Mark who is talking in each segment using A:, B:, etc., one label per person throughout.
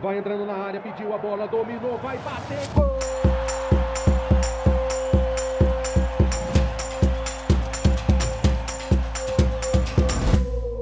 A: Vai entrando na área, pediu a bola, dominou, vai bater, gol!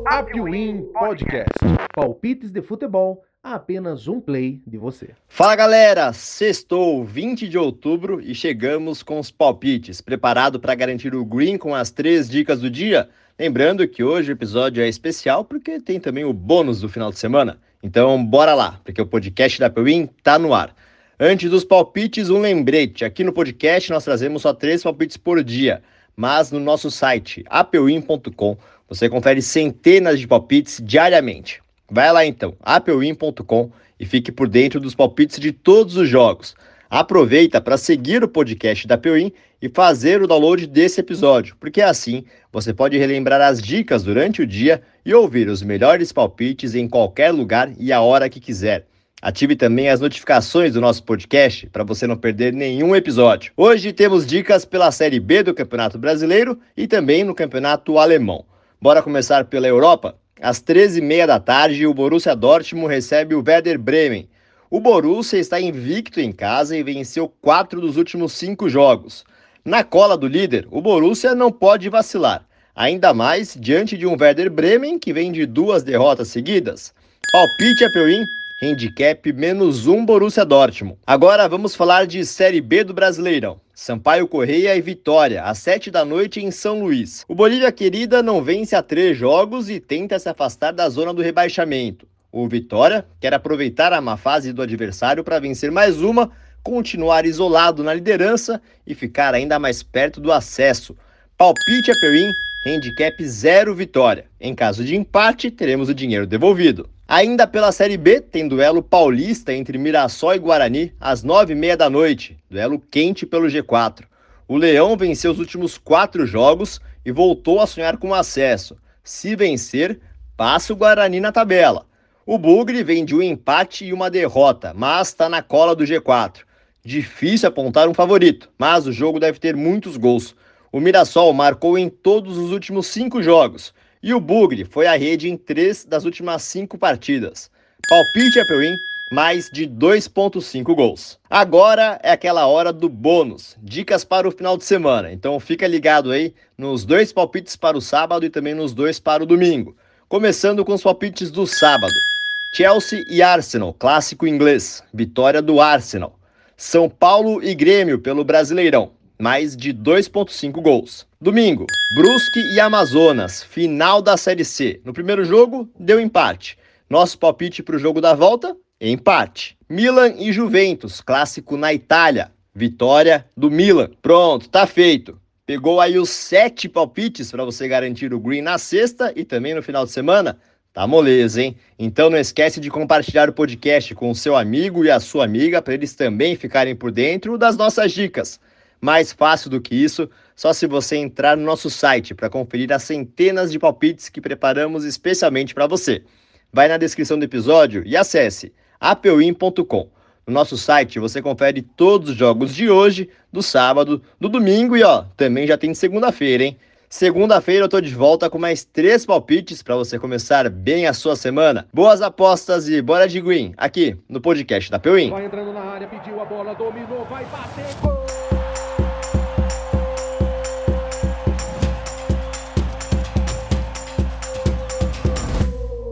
A: Apwin Podcast. Palpites de futebol a apenas um play de você.
B: Fala galera, sextou 20 de outubro e chegamos com os palpites. Preparado para garantir o green com as três dicas do dia? Lembrando que hoje o episódio é especial porque tem também o bônus do final de semana. Então, bora lá, porque o podcast da Pewin tá no ar. Antes dos palpites, um lembrete. Aqui no podcast nós trazemos só três palpites por dia, mas no nosso site, apewin.com, você confere centenas de palpites diariamente. Vai lá então, apewin.com e fique por dentro dos palpites de todos os jogos. Aproveita para seguir o podcast da Pewin e fazer o download desse episódio, porque assim você pode relembrar as dicas durante o dia e ouvir os melhores palpites em qualquer lugar e a hora que quiser. Ative também as notificações do nosso podcast para você não perder nenhum episódio. Hoje temos dicas pela Série B do Campeonato Brasileiro e também no Campeonato Alemão. Bora começar pela Europa? Às 13h30 da tarde, o Borussia Dortmund recebe o Werder Bremen. O Borussia está invicto em casa e venceu quatro dos últimos cinco jogos. Na cola do líder, o Borussia não pode vacilar, ainda mais diante de um Werder Bremen que vem de duas derrotas seguidas. Palpite a Peuim, handicap menos um Borussia Dortmund. Agora vamos falar de Série B do Brasileirão. Sampaio Correia e Vitória, às sete da noite em São Luís. O Bolívia Querida não vence há três jogos e tenta se afastar da zona do rebaixamento. O Vitória quer aproveitar a má fase do adversário para vencer mais uma continuar isolado na liderança e ficar ainda mais perto do acesso. Palpite a Perim, handicap zero vitória. Em caso de empate, teremos o dinheiro devolvido. Ainda pela Série B, tem duelo paulista entre Mirassol e Guarani às nove e meia da noite. Duelo quente pelo G4. O Leão venceu os últimos quatro jogos e voltou a sonhar com acesso. Se vencer, passa o Guarani na tabela. O Bugre vem de um empate e uma derrota, mas está na cola do G4. Difícil apontar um favorito, mas o jogo deve ter muitos gols. O Mirassol marcou em todos os últimos cinco jogos e o Bugre foi à rede em três das últimas cinco partidas. Palpite Apple mais de 2,5 gols. Agora é aquela hora do bônus, dicas para o final de semana. Então fica ligado aí nos dois palpites para o sábado e também nos dois para o domingo. Começando com os palpites do sábado. Chelsea e Arsenal, clássico inglês, vitória do Arsenal. São Paulo e Grêmio pelo Brasileirão, mais de 2,5 gols. Domingo, Brusque e Amazonas, final da Série C. No primeiro jogo, deu empate. Nosso palpite para o jogo da volta? Empate. Milan e Juventus, clássico na Itália. Vitória do Milan. Pronto, tá feito. Pegou aí os sete palpites para você garantir o green na sexta e também no final de semana? Tá moleza, hein? Então não esquece de compartilhar o podcast com o seu amigo e a sua amiga para eles também ficarem por dentro das nossas dicas. Mais fácil do que isso, só se você entrar no nosso site para conferir as centenas de palpites que preparamos especialmente para você. Vai na descrição do episódio e acesse apeuim.com. No nosso site você confere todos os jogos de hoje, do sábado, do domingo e ó, também já tem segunda-feira, hein? Segunda-feira eu tô de volta com mais três palpites para você começar bem a sua semana. Boas apostas e bora de green aqui no podcast da Peuim.
A: Vai entrando na área, pediu a bola, dominou, vai bater, gol!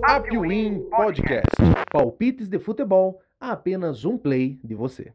A: Apwin Podcast. Palpites de futebol a apenas um play de você.